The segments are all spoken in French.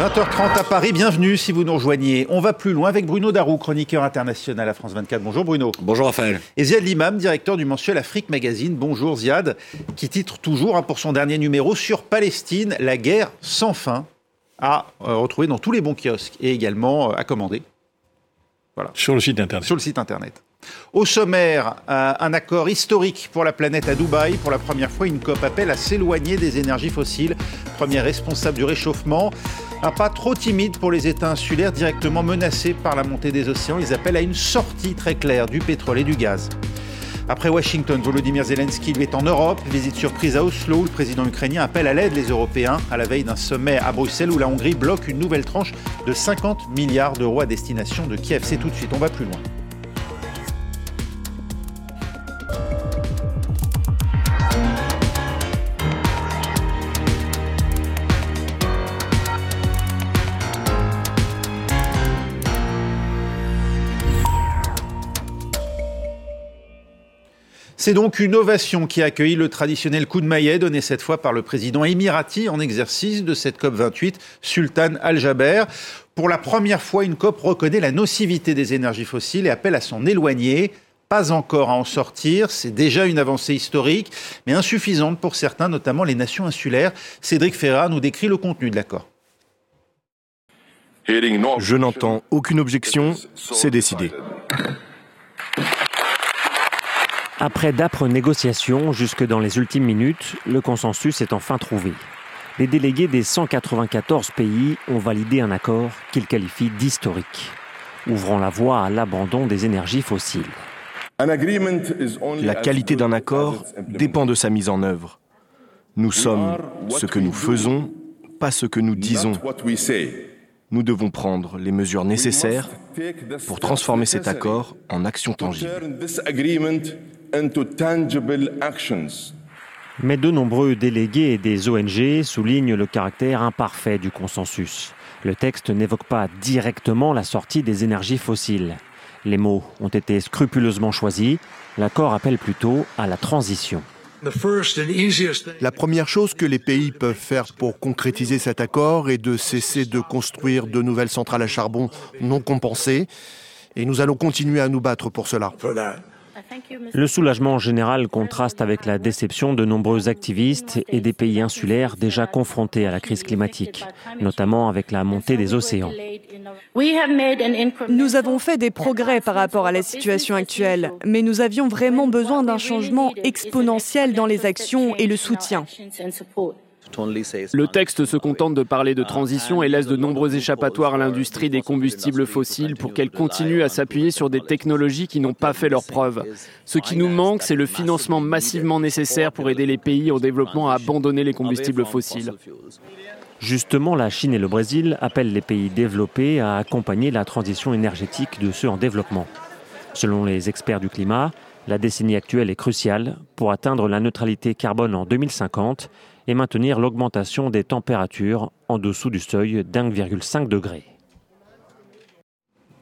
20h30 à Paris, bienvenue si vous nous rejoignez. On va plus loin avec Bruno Darou, chroniqueur international à France 24. Bonjour Bruno. Bonjour Raphaël. Et Ziad Limam, directeur du mensuel Afrique Magazine. Bonjour Ziad, qui titre toujours hein, pour son dernier numéro sur Palestine, la guerre sans fin, à euh, retrouver dans tous les bons kiosques et également euh, à commander. Voilà. Sur le site internet. Sur le site internet. Au sommaire, euh, un accord historique pour la planète à Dubaï. Pour la première fois, une COP appelle à s'éloigner des énergies fossiles, premier responsable du réchauffement. Un pas trop timide pour les États insulaires directement menacés par la montée des océans. Ils appellent à une sortie très claire du pétrole et du gaz. Après Washington, Volodymyr Zelensky lui est en Europe. Visite surprise à Oslo où le président ukrainien appelle à l'aide les Européens à la veille d'un sommet à Bruxelles où la Hongrie bloque une nouvelle tranche de 50 milliards d'euros à destination de Kiev. C'est tout de suite, on va plus loin. C'est donc une ovation qui a accueilli le traditionnel coup de maillet donné cette fois par le président émirati en exercice de cette COP28, Sultan Al-Jaber. Pour la première fois, une COP reconnaît la nocivité des énergies fossiles et appelle à s'en éloigner. Pas encore à en sortir, c'est déjà une avancée historique, mais insuffisante pour certains, notamment les nations insulaires. Cédric Ferrat nous décrit le contenu de l'accord. Je n'entends aucune objection, c'est décidé. Après d'âpres négociations jusque dans les ultimes minutes, le consensus est enfin trouvé. Les délégués des 194 pays ont validé un accord qu'ils qualifient d'historique, ouvrant la voie à l'abandon des énergies fossiles. La qualité d'un accord dépend de sa mise en œuvre. Nous sommes ce que nous faisons, pas ce que nous disons. Nous devons prendre les mesures nécessaires pour transformer cet accord en action tangible. Mais de nombreux délégués et des ONG soulignent le caractère imparfait du consensus. Le texte n'évoque pas directement la sortie des énergies fossiles. Les mots ont été scrupuleusement choisis. L'accord appelle plutôt à la transition. La première chose que les pays peuvent faire pour concrétiser cet accord est de cesser de construire de nouvelles centrales à charbon non compensées. Et nous allons continuer à nous battre pour cela. Le soulagement général contraste avec la déception de nombreux activistes et des pays insulaires déjà confrontés à la crise climatique, notamment avec la montée des océans. Nous avons fait des progrès par rapport à la situation actuelle, mais nous avions vraiment besoin d'un changement exponentiel dans les actions et le soutien. Le texte se contente de parler de transition et laisse de nombreux échappatoires à l'industrie des combustibles fossiles pour qu'elle continue à s'appuyer sur des technologies qui n'ont pas fait leurs preuves. Ce qui nous manque, c'est le financement massivement nécessaire pour aider les pays en développement à abandonner les combustibles fossiles. Justement, la Chine et le Brésil appellent les pays développés à accompagner la transition énergétique de ceux en développement. Selon les experts du climat, la décennie actuelle est cruciale pour atteindre la neutralité carbone en 2050 et maintenir l'augmentation des températures en dessous du seuil d'1,5 degré.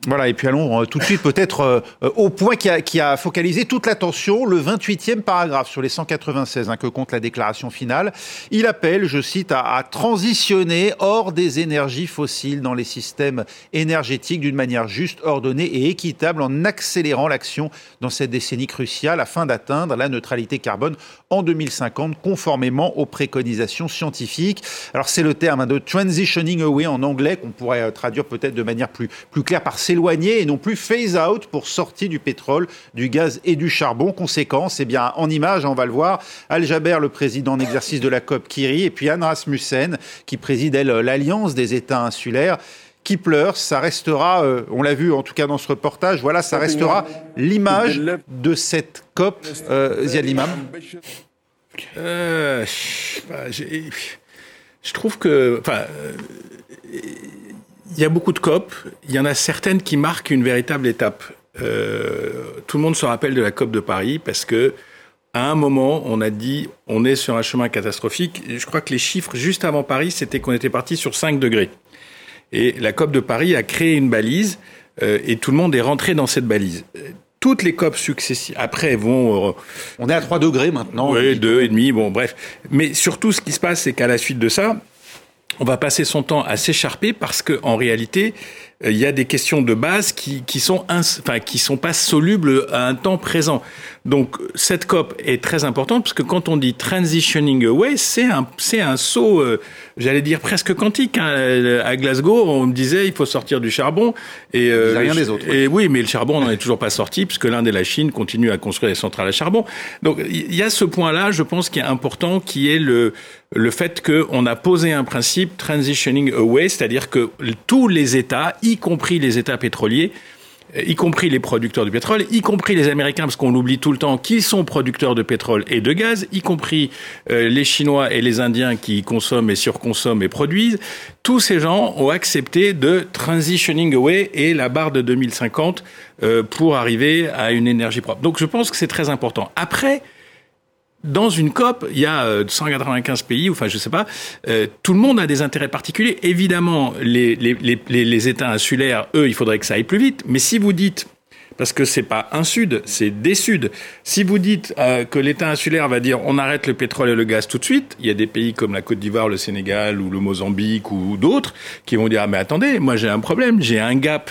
Voilà, et puis allons euh, tout de suite peut-être euh, euh, au point qui a, focalisé toute l'attention, le 28e paragraphe sur les 196 hein, que compte la déclaration finale. Il appelle, je cite, à, à transitionner hors des énergies fossiles dans les systèmes énergétiques d'une manière juste, ordonnée et équitable en accélérant l'action dans cette décennie cruciale afin d'atteindre la neutralité carbone en 2050 conformément aux préconisations scientifiques. Alors c'est le terme hein, de transitioning away en anglais qu'on pourrait traduire peut-être de manière plus, plus claire par s'éloigner et non plus phase out pour sortir du pétrole, du gaz et du charbon. Conséquence, eh bien, en image, on va le voir, Al Jaber, le président en exercice de la COP Kiri, et puis Anne Rasmussen, qui préside, elle, l'Alliance des États insulaires qui pleure, ça restera, euh, on l'a vu en tout cas dans ce reportage, voilà, ça restera l'image de cette COP, euh, Ziad Limam. Euh, je trouve que, enfin, il y a beaucoup de COP. Il y en a certaines qui marquent une véritable étape. Euh, tout le monde se rappelle de la COP de Paris parce que à un moment, on a dit on est sur un chemin catastrophique. je crois que les chiffres juste avant Paris, c'était qu'on était parti sur 5 degrés. Et la COP de Paris a créé une balise euh, et tout le monde est rentré dans cette balise. Toutes les COP successives après vont. Euh, on est à 3 degrés maintenant. Oui, 2 et demi. Bon, bref. Mais surtout, ce qui se passe, c'est qu'à la suite de ça, on va passer son temps à s'écharper parce que en réalité, euh, il y a des questions de base qui, qui sont enfin qui sont pas solubles à un temps présent. Donc cette COP est très importante parce que quand on dit transitioning away, c'est un c'est un saut, euh, j'allais dire presque quantique. Hein. À Glasgow, on me disait il faut sortir du charbon et euh, rien des autres. Et oui, mais le charbon n'en est toujours pas sorti puisque l'Inde et la Chine continuent à construire des centrales à charbon. Donc il y a ce point-là, je pense, qui est important, qui est le le fait qu'on a posé un principe transitioning away, c'est-à-dire que tous les États, y compris les États pétroliers, y compris les producteurs de pétrole, y compris les Américains, parce qu'on oublie tout le temps qu'ils sont producteurs de pétrole et de gaz, y compris euh, les Chinois et les Indiens qui consomment et surconsomment et produisent, tous ces gens ont accepté de transitioning away et la barre de 2050 euh, pour arriver à une énergie propre. Donc je pense que c'est très important. Après, dans une COP, il y a 195 euh, pays, enfin je sais pas, euh, tout le monde a des intérêts particuliers. Évidemment, les, les, les, États insulaires, eux, il faudrait que ça aille plus vite. Mais si vous dites, parce que c'est pas un sud, c'est des suds, si vous dites euh, que l'État insulaire va dire on arrête le pétrole et le gaz tout de suite, il y a des pays comme la Côte d'Ivoire, le Sénégal ou le Mozambique ou d'autres qui vont dire ah mais attendez, moi j'ai un problème, j'ai un gap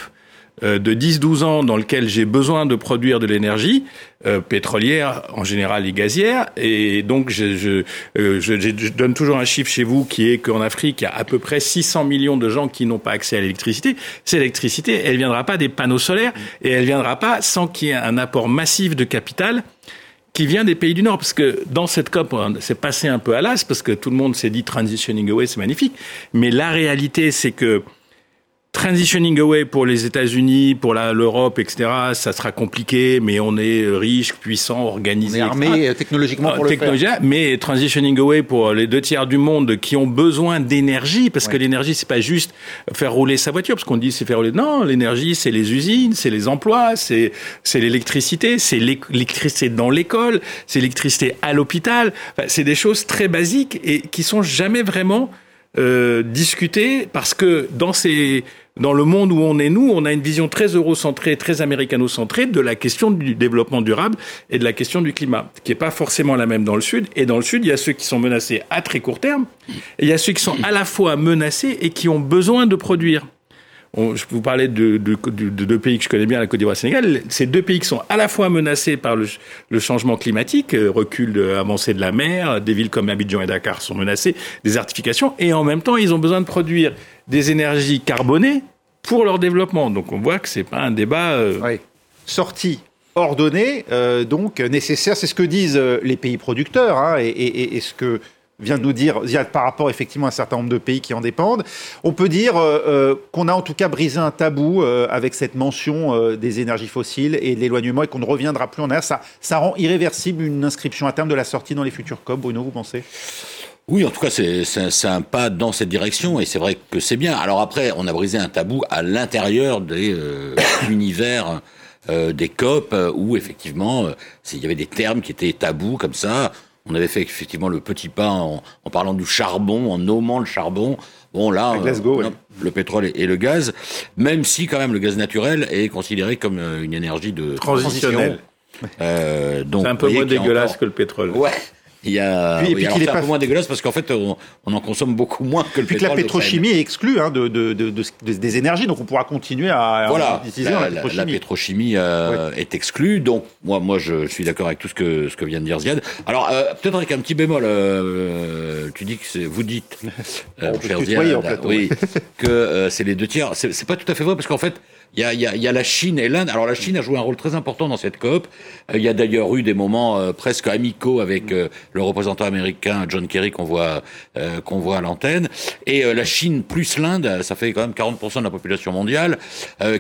de 10-12 ans dans lequel j'ai besoin de produire de l'énergie euh, pétrolière en général et gazière et donc je, je, euh, je, je, donne toujours un chiffre chez vous qui est qu'en Afrique il y a à peu près 600 millions de gens qui n'ont pas accès à l'électricité. Cette électricité, elle viendra pas des panneaux solaires et elle viendra pas sans qu'il y ait un apport massif de capital qui vient des pays du Nord. Parce que dans cette COP, c'est passé un peu à l'as, parce que tout le monde s'est dit transitioning away, c'est magnifique. Mais la réalité, c'est que Transitioning away pour les États-Unis, pour l'Europe, etc. Ça sera compliqué, mais on est riche, puissant, organisé. Armé technologiquement pour le faire. Mais transitioning away pour les deux tiers du monde qui ont besoin d'énergie, parce que l'énergie c'est pas juste faire rouler sa voiture, parce qu'on dit c'est faire rouler. Non, l'énergie c'est les usines, c'est les emplois, c'est c'est l'électricité, c'est l'électricité dans l'école, c'est l'électricité à l'hôpital. Enfin, c'est des choses très basiques et qui sont jamais vraiment euh, discutées parce que dans ces dans le monde où on est nous, on a une vision très eurocentrée, très américano-centrée de la question du développement durable et de la question du climat, qui n'est pas forcément la même dans le Sud. Et dans le Sud, il y a ceux qui sont menacés à très court terme, et il y a ceux qui sont à la fois menacés et qui ont besoin de produire. Je vous parlais de, de, deux pays que je connais bien, la Côte d'Ivoire et le Sénégal. Ces deux pays qui sont à la fois menacés par le, changement climatique, euh, recul de, avancée de la mer, des villes comme Abidjan et Dakar sont menacées, désertification, et en même temps, ils ont besoin de produire des énergies carbonées pour leur développement. Donc on voit que c'est pas un débat euh... sorti ordonné, euh, donc nécessaire. C'est ce que disent les pays producteurs hein, et, ce que vient de nous dire par rapport effectivement à un certain nombre de pays qui en dépendent. On peut dire euh, euh qu'on a en tout cas brisé un tabou euh, avec cette mention des énergies fossiles et de l'éloignement et qu'on ne reviendra plus en arrière. Ça, ça rend irréversible une inscription à terme de la sortie dans les futurs COP. Bruno, vous pensez? Oui, en tout cas, c'est un pas dans cette direction et c'est vrai que c'est bien. Alors après, on a brisé un tabou à l'intérieur des euh, univers euh, des COP où effectivement, il y avait des termes qui étaient tabous comme ça. On avait fait effectivement le petit pas en, en parlant du charbon, en nommant le charbon. Bon là, le pétrole et, le gaz, même si quand même le gaz naturel est considéré comme une énergie de transitionnelle. donc c'est un peu moins dégueulasse que le pétrole. Ouais. Il y a, puis, puis est un peu moins dégueulasse parce qu'en fait, on, en consomme beaucoup moins que le puis pétrole. que la pétrochimie est exclue hein, de, de, de, des énergies, donc on pourra continuer à voilà, utiliser la, la, pétrochimie. La pétrochimie euh, est exclue, donc moi, moi je suis d'accord avec tout ce que, ce que vient de dire Ziad. Alors, euh, peut-être avec un petit bémol, euh, tu dis que c'est, vous dites, cher Ziad, oui, que c'est les deux tiers. C'est pas tout à fait vrai parce qu'en fait, il y a, y, a, y a, la Chine et l'Inde. Alors la Chine a joué un rôle très important dans cette COP. Euh, il y a d'ailleurs eu des moments euh, presque amicaux avec euh, le représentant américain John Kerry qu'on voit qu'on voit à l'antenne. Et la Chine plus l'Inde, ça fait quand même 40% de la population mondiale,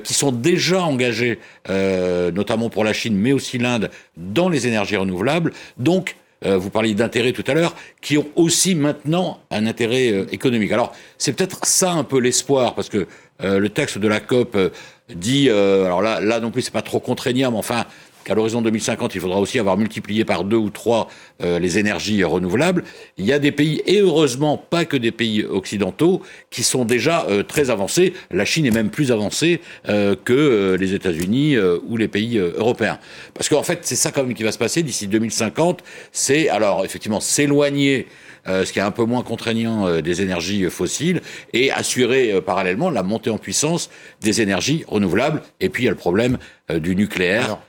qui sont déjà engagés, notamment pour la Chine, mais aussi l'Inde, dans les énergies renouvelables. Donc vous parliez d'intérêt tout à l'heure, qui ont aussi maintenant un intérêt économique. Alors c'est peut-être ça un peu l'espoir, parce que le texte de la COP dit, euh, alors là, là non plus c'est pas trop contraignant, mais enfin qu'à l'horizon 2050, il faudra aussi avoir multiplié par deux ou trois euh, les énergies renouvelables. Il y a des pays, et heureusement pas que des pays occidentaux, qui sont déjà euh, très avancés. La Chine est même plus avancée euh, que les États-Unis ou les pays européens. Parce qu'en fait, c'est ça quand même qui va se passer d'ici 2050. C'est alors effectivement s'éloigner ce qui est un peu moins contraignant des énergies fossiles, et assurer parallèlement la montée en puissance des énergies renouvelables. Et puis il y a le problème du nucléaire.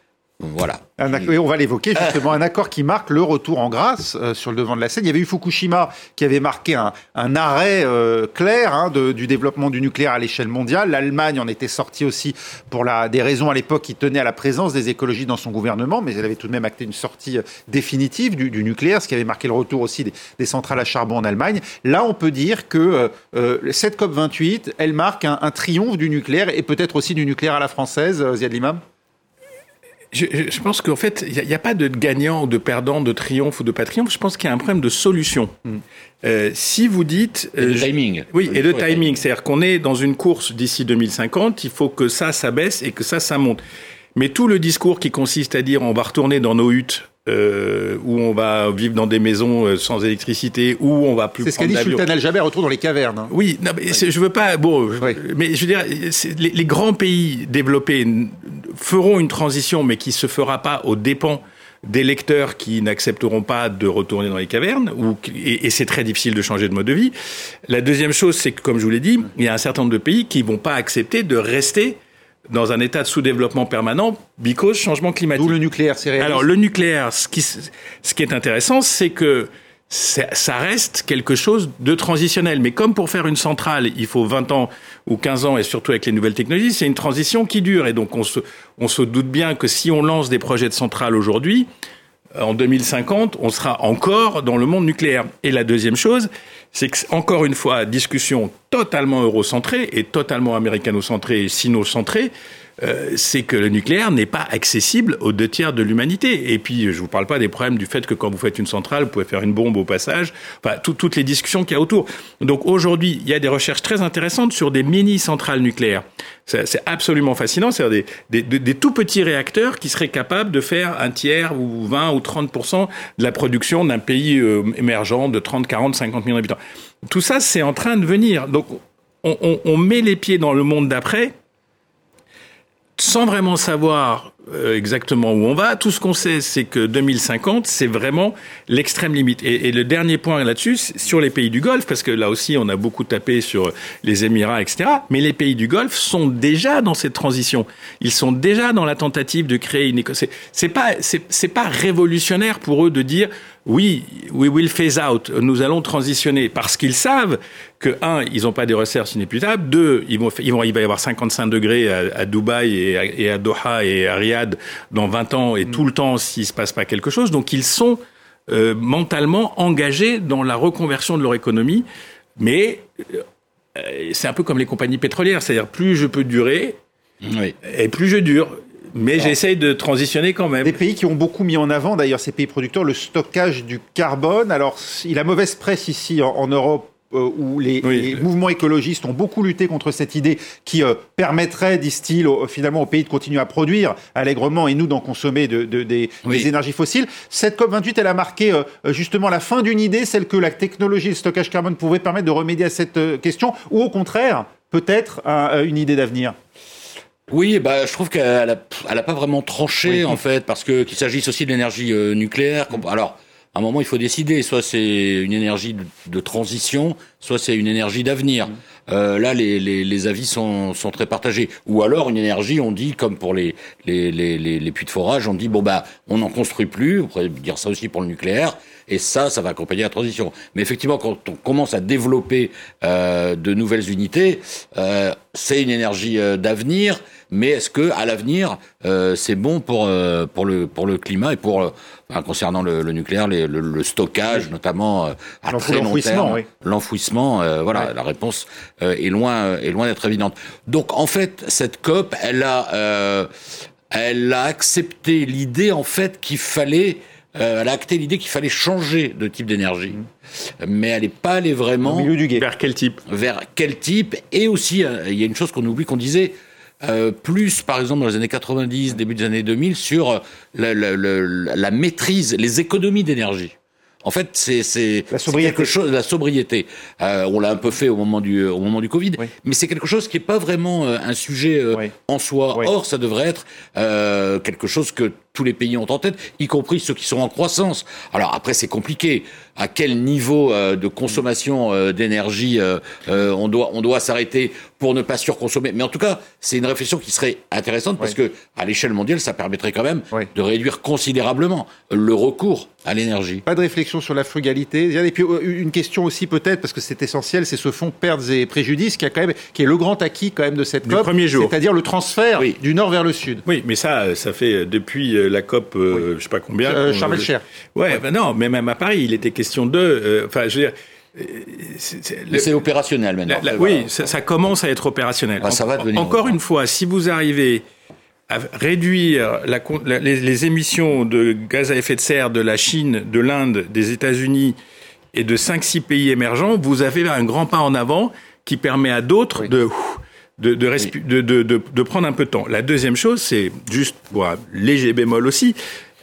Voilà. on va l'évoquer justement, un accord qui marque le retour en grâce euh, sur le devant de la scène. Il y avait eu Fukushima qui avait marqué un, arrêt euh, clair hein, du développement du nucléaire à l'échelle mondiale. L'Allemagne en était sortie aussi pour la, des raisons à l'époque qui tenaient à la présence des écologistes dans son gouvernement, mais elle avait tout de même acté une sortie euh, définitive du, nucléaire, ce qui avait marqué le retour aussi des, centrales à charbon en Allemagne. Là, on peut dire que cette COP 28, elle marque un, un triomphe du nucléaire et peut-être aussi du nucléaire à la française, Ziad Limam? Je, je, pense qu'en fait, il n'y a, a, pas de gagnant ou de perdant, de triomphe ou de pas triomphe. Je pense qu'il y a un problème de solution. Mm. Euh, si vous dites... Et de euh, timing. Oui, et de timing. C'est-à-dire qu'on est dans une course d'ici 2050, il faut que ça, ça baisse et que ça, ça monte. Mais tout le discours qui consiste à dire on va retourner dans nos huttes euh, où on va vivre dans des maisons euh, sans électricité, où on va plus. C'est ce qu'a dit Sultan Al-Jaber, retour dans les cavernes. Hein. Oui, non, mais je veux pas. Bon, mais je veux dire, les, les, grands pays développés feront une transition, mais qui se fera pas aux dépens d'électeurs qui n'accepteront pas de retourner dans les cavernes, ou, et, et c'est très difficile de changer de mode de vie. La deuxième chose, c'est que, comme je vous l'ai dit, il y a un certain nombre de pays qui vont pas accepter de rester dans un état de sous-développement permanent, because changement climatique. D'où le nucléaire, c'est Alors le nucléaire, ce qui, ce qui est intéressant, c'est que ça reste quelque chose de transitionnel. Mais comme pour faire une centrale, il faut 20 ans ou 15 ans, et surtout avec les nouvelles technologies, c'est une transition qui dure. Et donc on se, on se doute bien que si on lance des projets de centrales aujourd'hui, en 2050, on sera encore dans le monde nucléaire. Et la deuxième chose, c'est que, encore une fois, discussion totalement eurocentrée et totalement américano-centrée et sino-centrée, euh, c'est que le nucléaire n'est pas accessible aux deux tiers de l'humanité. Et puis, je ne vous parle pas des problèmes du fait que quand vous faites une centrale, vous pouvez faire une bombe au passage, enfin, toutes les discussions qu'il y a autour. Donc aujourd'hui, il y a des recherches très intéressantes sur des mini-centrales nucléaires. C'est absolument fascinant, c'est des, des, des, tout petits réacteurs qui seraient capables de faire un tiers ou 20 ou 30 de la production d'un pays euh, émergent de 30, 40, 50 millions d'habitants. Tout ça, c'est en train de venir. Donc, on, on, on met les pieds dans le monde d'après sans vraiment savoir euh, exactement où on va. Tout ce qu'on sait, c'est que 2050, c'est vraiment l'extrême limite. Et, et, le dernier point là-dessus, sur les pays du Golfe, parce que là aussi, on a beaucoup tapé sur les Émirats, etc. Mais les pays du Golfe sont déjà dans cette transition. Ils sont déjà dans la tentative de créer une économie. C'est pas, c'est pas révolutionnaire pour eux de dire oui, we will phase out, nous allons transitionner, parce qu'ils savent que, un, ils n'ont pas des recherches inépuisables, deux, ils vont, ils vont, il va y avoir 55 degrés à, à Dubaï et à, et à, Doha et à Riyad dans 20 ans et tout le temps s'il ne se passe pas quelque chose. Donc ils sont euh, mentalement engagés dans la reconversion de leur économie, mais euh, c'est un peu comme les compagnies pétrolières, c'est-à-dire plus je peux durer, et plus je dure. Mais j'essaye de transitionner quand même. Des pays qui ont beaucoup mis en avant, d'ailleurs, ces pays producteurs, le stockage du carbone. Alors, il a mauvaise presse ici en, Europe euh, où les, mouvements écologistes ont beaucoup lutté contre cette idée qui euh, permettrait, disent-ils, finalement au pays de continuer à produire allègrement et nous d'en consommer de, des, énergies fossiles. Cette COP28, elle a marqué euh, justement la fin d'une idée, celle que la technologie de stockage carbone pouvait permettre de remédier à cette question, ou au contraire, peut-être une idée d'avenir. Oui, bah, je trouve qu'elle a, elle a pas vraiment tranché en fait, parce que qu'il s'agisse aussi de l'énergie euh, nucléaire. Alors, à un moment, il faut décider. Soit c'est une énergie de, transition, soit c'est une énergie d'avenir. Mmh. Euh, là, les, les, les, avis sont, sont très partagés. Ou alors une énergie, on dit, comme pour les, les, les, les puits de forage, on dit bon bah, on n'en construit plus. On pourrait dire ça aussi pour le nucléaire. Et ça, ça va accompagner la transition. Mais effectivement, quand on commence à développer euh, de nouvelles unités, euh, c'est une énergie euh, d'avenir mais est-ce que à l'avenir euh, c'est bon pour euh, pour le pour le climat et pour euh, concernant le, le nucléaire le, le, stockage notamment à très long terme l'enfouissement voilà la réponse est loin est loin d'être évidente. Donc en fait cette COP elle a elle a accepté l'idée en fait qu'il fallait elle a acté l'idée qu'il fallait changer de type d'énergie, mmh. mais elle n'est pas allée vraiment Au milieu du vers quel type? Vers quel type? Et aussi, il y a une chose qu'on oublie, qu'on disait, euh, plus, par exemple, dans les années 90, début des années 2000, sur la, la, la, la maîtrise, les économies d'énergie. En fait, c'est quelque chose, la sobriété. Euh, on l'a un peu fait au moment du, au moment du Covid, mais c'est quelque chose qui n'est pas vraiment euh, un sujet euh, en soi. Or, ça devrait être euh, quelque chose que tous les pays ont en tête, y compris ceux qui sont en croissance. Alors après, c'est compliqué. À quel niveau euh, de consommation euh, d'énergie euh, on doit, on doit s'arrêter pour ne pas surconsommer? Mais en tout cas, c'est une réflexion qui serait intéressante parce que à l'échelle mondiale, ça permettrait quand même de réduire considérablement le recours à l'énergie. Pas de réflexion sur la frugalité. Et puis une question aussi peut-être parce que c'est essentiel, c'est ce fonds pertes et préjudices qui a quand même, qui est le grand acquis quand même de cette COP, c'est-à-dire le transfert du nord vers le sud. Oui, mais ça, ça fait depuis la COP, euh, je sais pas combien. Euh, Charles Cher. Ouais, ben non, mais même à Paris, il était question de. Euh, enfin, je veux dire. C'est opérationnel maintenant. oui, ça, commence à être opérationnel. Ah, ça va devenir encore une fois, si vous arrivez à réduire la, les, les, émissions de gaz à effet de serre de la Chine, de l'Inde, des États-Unis et de 5-6 pays émergents, vous avez un grand pas en avant qui permet à d'autres de de, de, de, de, prendre un peu de temps. La deuxième chose, c'est juste, bon, léger bémol aussi,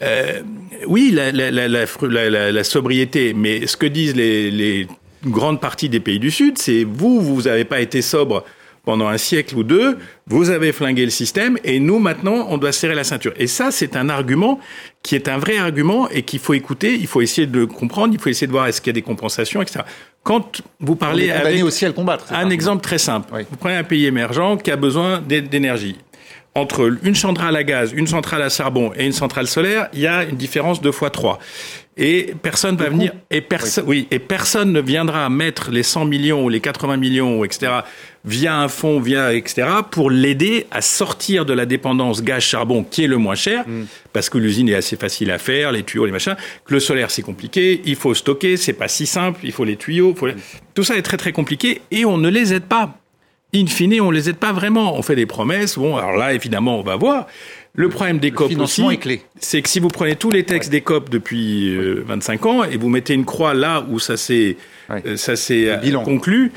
euh, oui, la, la, la, la, sobriété, mais ce que disent les, les grandes parties des pays du Sud, c'est vous, vous n'avez pas été sobre pendant un siècle ou deux, vous avez flingué le système et nous, maintenant, on doit serrer la ceinture. Et ça, c'est un argument qui est un vrai argument et qu'il faut écouter, il faut essayer de comprendre, il faut essayer de voir est-ce qu'il y a des compensations, etc. Quand vous parlez avec aussi à le combattre. Un exemple très simple. Vous prenez un pays émergent qui a besoin d'énergie. Entre une centrale à gaz, une centrale à charbon et une centrale solaire, il y a une différence de fois trois. Et personne va venir, et personne, oui. et personne ne viendra mettre les 100 millions ou les 80 millions, etc., via un fonds, via, etc., pour l'aider à sortir de la dépendance gaz-charbon, qui est le moins cher, mm. parce que l'usine est assez facile à faire, les tuyaux, les machins, que le solaire, c'est compliqué, il faut stocker, c'est pas si simple, il faut les tuyaux, faut tout ça est très très compliqué, et on ne les aide pas. In fine, on les aide pas vraiment. On fait des promesses. Bon, alors là, évidemment, on va voir. Le problème des COP aussi, c'est que si vous prenez tous les textes des COP depuis 25 euh, ans et vous mettez une croix là où ça s'est euh, ça s'est euh, conclu,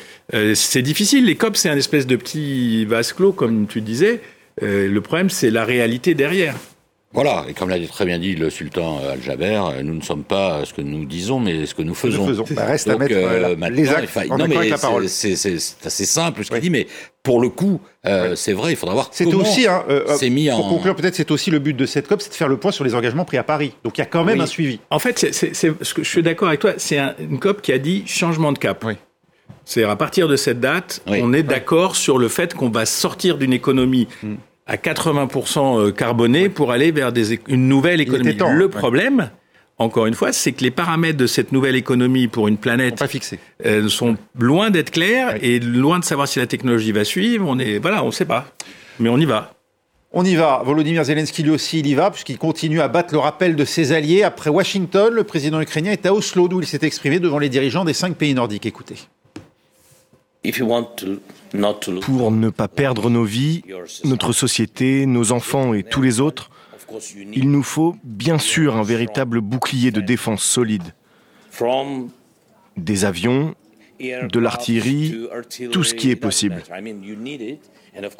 c'est difficile. Les COP, c'est un espèce de petit vase clos, comme tu disais. le problème, c'est la réalité derrière. Voilà, et comme l'a très bien dit le sultan Al-Jaber, nous ne sommes pas ce que nous disons, mais ce que nous faisons. Nous faisons. Bah, reste à mettre euh, les actes non, mais C'est assez simple ce qu'il dit, mais pour le coup, euh, c'est vrai, il faudra voir c'est aussi, hein, euh, c'est mis pour conclure, peut-être c'est aussi le but de cette COP, c'est de faire le point sur les engagements pris à Paris. Donc il y a quand même un suivi. En fait, c'est, ce que je suis d'accord avec toi, c'est une COP qui a dit changement de cap. Oui. C'est-à-dire à partir de cette date, on est d'accord sur le fait qu'on va sortir d'une économie mm à 80% euh, carboné pour aller vers des, une nouvelle économie. le problème, encore une fois, c'est que les paramètres de cette nouvelle économie pour une planète pas fixés. Euh, sont loin d'être clairs et loin de savoir si la technologie va suivre. On est voilà, on ne sait pas, mais on y va. On y va. Volodymyr Zelensky, lui aussi, il y va, puisqu'il continue à battre le rappel de ses alliés. Après Washington, le président ukrainien est à Oslo, d'où il s'est exprimé devant les dirigeants des cinq pays nordiques. Écoutez. Pour ne pas perdre nos vies, notre société, nos enfants et tous les autres, il nous faut bien sûr un véritable bouclier de défense solide. Des avions, de l'artillerie, tout ce qui est possible.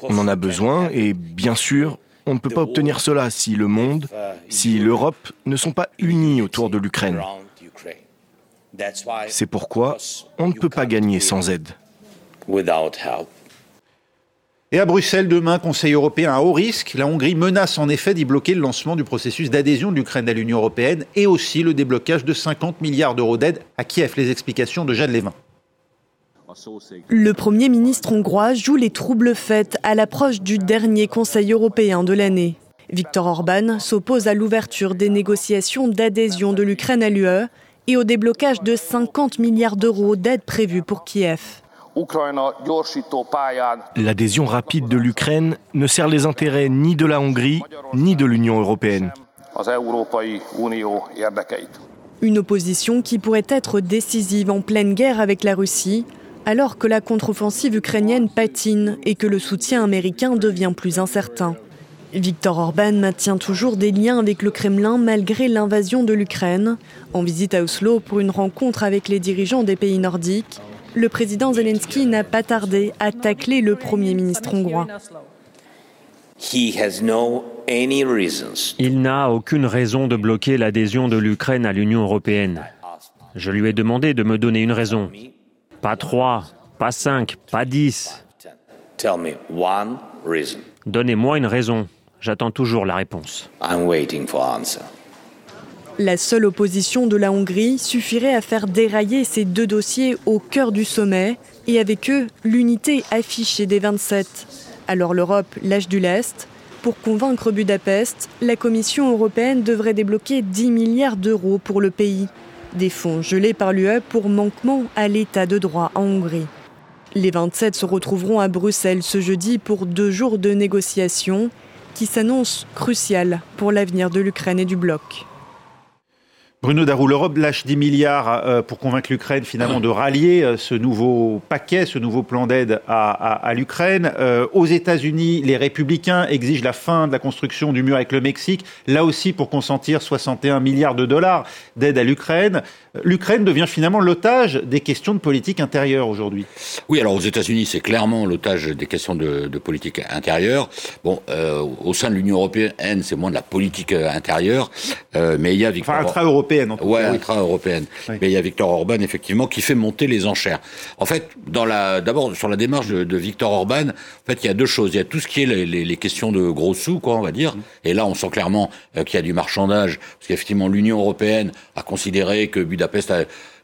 On en a besoin et bien sûr, on ne peut pas obtenir cela si le monde, si l'Europe ne sont pas unis autour de l'Ukraine. C'est pourquoi on ne peut pas gagner sans aide. Et à Bruxelles, demain, Conseil européen à haut risque. La Hongrie menace en effet d'y bloquer le lancement du processus d'adhésion de l'Ukraine à l'Union européenne et aussi le déblocage de 50 milliards d'euros d'aide à Kiev. Les explications de Jeanne Lévin. Le Premier ministre hongrois joue les troubles faits à l'approche du dernier Conseil européen de l'année. Viktor Orban s'oppose à l'ouverture des négociations d'adhésion de l'Ukraine à l'UE et au déblocage de 50 milliards d'euros d'aide prévue pour Kiev. L'adhésion rapide de l'Ukraine ne sert les intérêts ni de la Hongrie ni de l'Union européenne. Une opposition qui pourrait être décisive en pleine guerre avec la Russie, alors que la contre-offensive ukrainienne patine et que le soutien américain devient plus incertain. Viktor Orban maintient toujours des liens avec le Kremlin malgré l'invasion de l'Ukraine. En visite à Oslo pour une rencontre avec les dirigeants des pays nordiques, le président Zelensky n'a pas tardé à tacler le Premier ministre hongrois. Il n'a aucune raison de bloquer l'adhésion de l'Ukraine à l'Union européenne. Je lui ai demandé de me donner une raison. Pas trois, pas cinq, pas dix. Donnez-moi une raison. J'attends toujours la réponse. La seule opposition de la Hongrie suffirait à faire dérailler ces deux dossiers au cœur du sommet et avec eux l'unité affichée des 27. Alors l'Europe lâche du lest. Pour convaincre Budapest, la Commission européenne devrait débloquer 10 milliards d'euros pour le pays. Des fonds gelés par l'UE pour manquement à l'état de droit en Hongrie. Les 27 se retrouveront à Bruxelles ce jeudi pour deux jours de négociations qui s'annoncent cruciales pour l'avenir de l'Ukraine et du bloc. Bruno Darou, l'Europe lâche 10 milliards euh, pour convaincre l'Ukraine finalement de rallier euh, ce nouveau paquet, ce nouveau plan d'aide à, l'Ukraine. Euh, aux États-Unis, les républicains exigent la fin de la construction du mur avec le Mexique, là aussi pour consentir 61 milliards de dollars d'aide à l'Ukraine. L'Ukraine devient finalement l'otage des questions de politique intérieure aujourd'hui. Oui, alors aux États-Unis, c'est clairement l'otage des questions de, politique intérieure. Bon, au sein de l'Union européenne, c'est moins de la politique intérieure, mais il y a Victor... Enfin, européenne. En ouais, européenne. Mais il y a Victor Orban effectivement qui fait monter les enchères. En fait, dans la, d'abord sur la démarche de, Victor Orban, en fait, il y a deux choses. Il y a tout ce qui est les, questions de gros sous, quoi, on va dire. Et là, on sent clairement euh, qu'il y a du marchandage, parce qu'effectivement, l'Union européenne a considéré que Budapest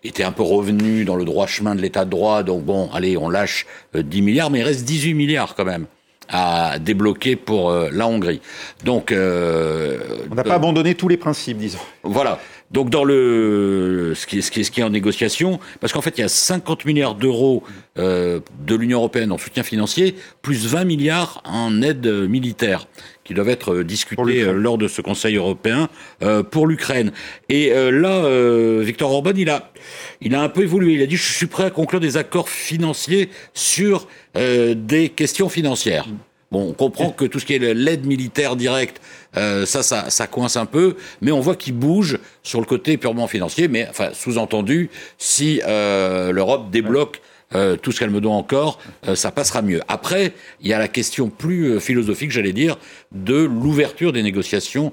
était un peu revenu dans le droit chemin de l'état de droit. Donc bon, allez, on lâche 10 euh, milliards, mais il reste 18 milliards quand même à débloquer pour euh, la Hongrie. Donc, on n'a pas abandonné tous les principes, disons. Voilà. Donc dans le ce qui, ce qui, est en négociation, parce qu'en fait il y a 50 milliards d'euros euh, de l'Union européenne en soutien financier, plus 20 milliards en aide militaire qui doivent être discutés euh, lors de ce Conseil européen euh, pour l'Ukraine. Et euh, là, euh, Victor Orban, il a, il a un peu évolué. Il a dit je suis prêt à conclure des accords financiers sur euh, des questions financières. Bon, on comprend que tout ce qui est l'aide militaire directe, euh, ça, ça, ça, coince un peu, mais on voit qu'il bouge sur le côté purement financier. Mais enfin, sous-entendu, si euh, l'Europe débloque euh, tout ce qu'elle me doit encore, euh, ça passera mieux. Après, il y a la question plus euh, philosophique, j'allais dire, de l'ouverture des négociations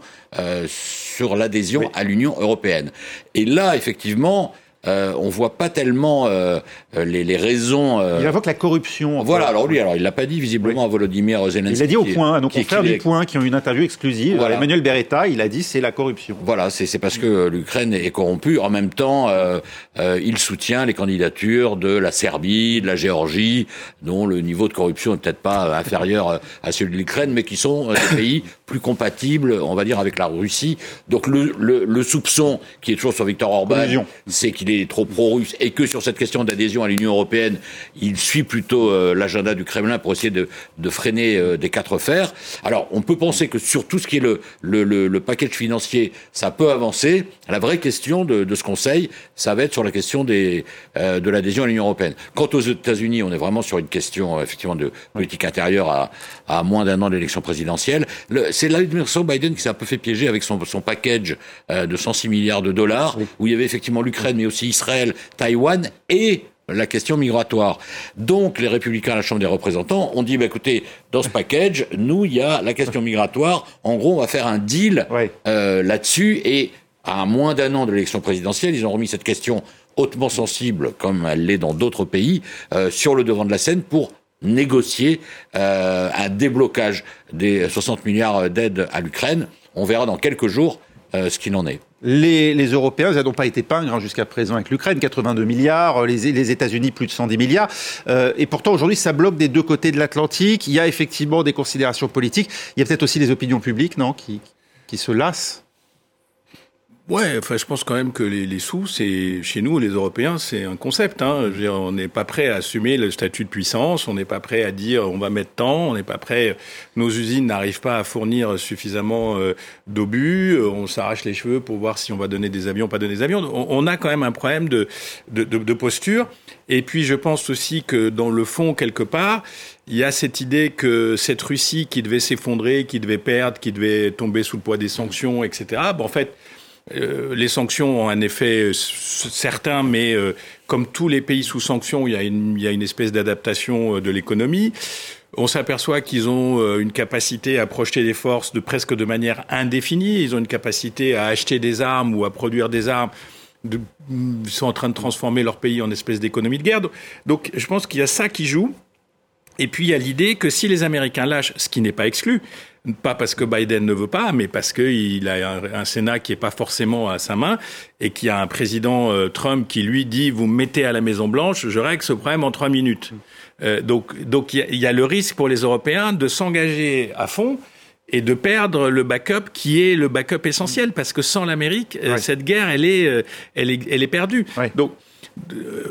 sur l'adhésion à l'Union européenne. Et là, effectivement, euh, on voit pas tellement euh, les, les, raisons. Euh... Il invoque la corruption. Voilà. Alors lui, alors il l'a pas dit visiblement à Volodymyr Zelensky. Il l'a dit au point. Nos confrères du point qui ont une interview exclusive. Voilà. Emmanuel Beretta, il a dit c'est la corruption. Voilà, c'est parce que l'Ukraine est corrompue. En même temps, euh, euh, il soutient les candidatures de la Serbie, de la Géorgie, dont le niveau de corruption est peut-être pas inférieur à celui de l'Ukraine, mais qui sont des pays plus compatibles, on va dire, avec la Russie. Donc le, le, le soupçon qui est toujours sur Victor Orban, c'est qu'il est trop pro-russe et que sur cette question d'adhésion à l'Union européenne, il suit plutôt euh, l'agenda du Kremlin pour essayer de, de freiner euh, des quatre fers. Alors, on peut penser que sur tout ce qui est le, le, le, le package financier, ça peut avancer. La vraie question de, de, ce Conseil, ça va être sur la question des, euh, de l'adhésion à l'Union européenne. Quant aux États-Unis, on est vraiment sur une question effectivement de politique intérieure à, à moins d'un an d'élection présidentielle. C'est l'administration Biden qui s'est un peu fait piéger avec son, son package de 106 milliards de dollars, où il y avait effectivement l'Ukraine, mais aussi Israël, Taïwan et la question migratoire. Donc, les républicains à la Chambre des représentants ont dit, bah, écoutez, dans ce package, nous, il y a la question migratoire. En gros, on va faire un deal euh, là-dessus. Et à moins d'un an de l'élection présidentielle, ils ont remis cette question hautement sensible, comme elle l'est dans d'autres pays, euh, sur le devant de la scène pour négocier euh, un déblocage des 60 milliards d'aides à l'Ukraine. On verra dans quelques jours ce qu'il en est. Les, les, Européens, ils n'ont pas été pingres hein, jusqu'à présent avec l'Ukraine, 82 milliards, les, les États-Unis plus de 110 milliards. Euh, et pourtant, aujourd'hui, ça bloque des deux côtés de l'Atlantique. Il y a effectivement des considérations politiques. Il y a peut-être aussi les opinions publiques, non, qui, qui se lassent Ouais, enfin, je pense quand même que les, sous, c'est chez nous, les Européens, c'est un concept. Hein. On n'est pas prêt à assumer le statut de puissance, on n'est pas prêt à dire on va mettre tant, on n'est pas prêt. Nos usines n'arrivent pas à fournir suffisamment euh, d'obus, euh, on s'arrache les cheveux pour voir si on va donner des avions, pas donner des avions. On, a quand même un problème de, de, de, de posture. Et puis, je pense aussi que dans le fond, quelque part, il y a cette idée que cette Russie qui devait s'effondrer, qui devait perdre, qui devait tomber sous le poids des sanctions, etc. Bon, en fait euh, les sanctions ont un effet euh, certain, mais euh, comme tous les pays sous sanctions, il y a une, espèce d'adaptation de l'économie. On s'aperçoit qu'ils ont une capacité à projeter des forces de presque de manière indéfinie. Ils ont une capacité à acheter des armes ou à produire des armes. ils sont en train de transformer leur pays en espèce d'économie de guerre. Donc, je pense qu'il y a ça qui joue. Et puis il y a l'idée que si les Américains lâchent, ce qui n'est pas exclu, pas parce que Biden ne veut pas, mais parce qu'il a un, Sénat qui n'est pas forcément à sa main et qui a un président euh, Trump qui lui dit vous me mettez à la Maison Blanche, je règle ce problème en trois minutes. Euh, donc donc il y, a le risque pour les Européens de s'engager à fond et de perdre le backup qui est le backup essentiel parce que sans l'Amérique euh, cette guerre elle est elle est elle est perdue. Donc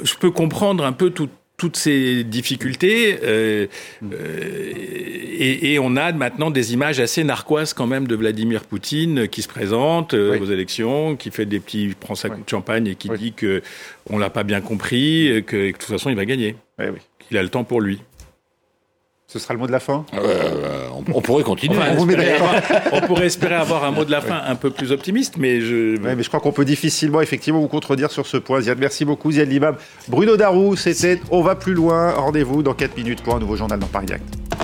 je peux comprendre un peu tout, toutes ces difficultés euh, euh, et, on a maintenant des images assez narquoises quand même de Vladimir Poutine qui se présente euh, aux élections, qui fait des petits prend sa coupe de champagne et qui dit que on l'a pas bien compris, que, que, de toute façon il va gagner, qu'il a le temps pour lui. Ce sera le mot de la fin euh, on, pourrait continuer. on, pourrait espérer avoir un mot de la fin un peu plus optimiste, mais je... mais je crois qu'on peut difficilement effectivement vous contredire sur ce point. Ziad, merci beaucoup Ziad Limam. Bruno Darou, c'était On va plus loin. Rendez-vous dans 4 minutes pour un nouveau journal dans Paris Act.